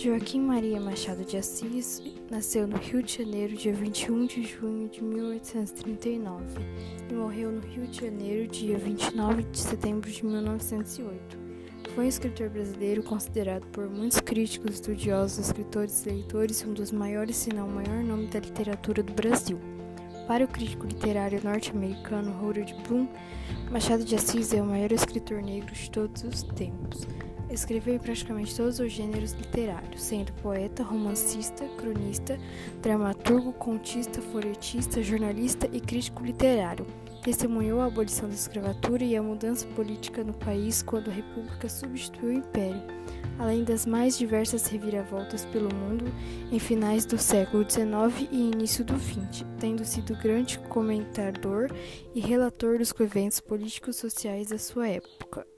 Joaquim Maria Machado de Assis nasceu no Rio de Janeiro dia 21 de junho de 1839 e morreu no Rio de Janeiro dia 29 de setembro de 1908. Foi um escritor brasileiro considerado por muitos críticos, estudiosos, escritores e leitores um dos maiores, se não o maior nome da literatura do Brasil. Para o crítico literário norte-americano Harold Bloom, Machado de Assis é o maior escritor negro de todos os tempos. Escreveu em praticamente todos os gêneros literários, sendo poeta, romancista, cronista, dramaturgo, contista, folhetista, jornalista e crítico literário. Testemunhou a abolição da escravatura e a mudança política no país quando a República substituiu o Império, além das mais diversas reviravoltas pelo mundo em finais do século XIX e início do XX, tendo sido grande comentador e relator dos eventos políticos sociais da sua época.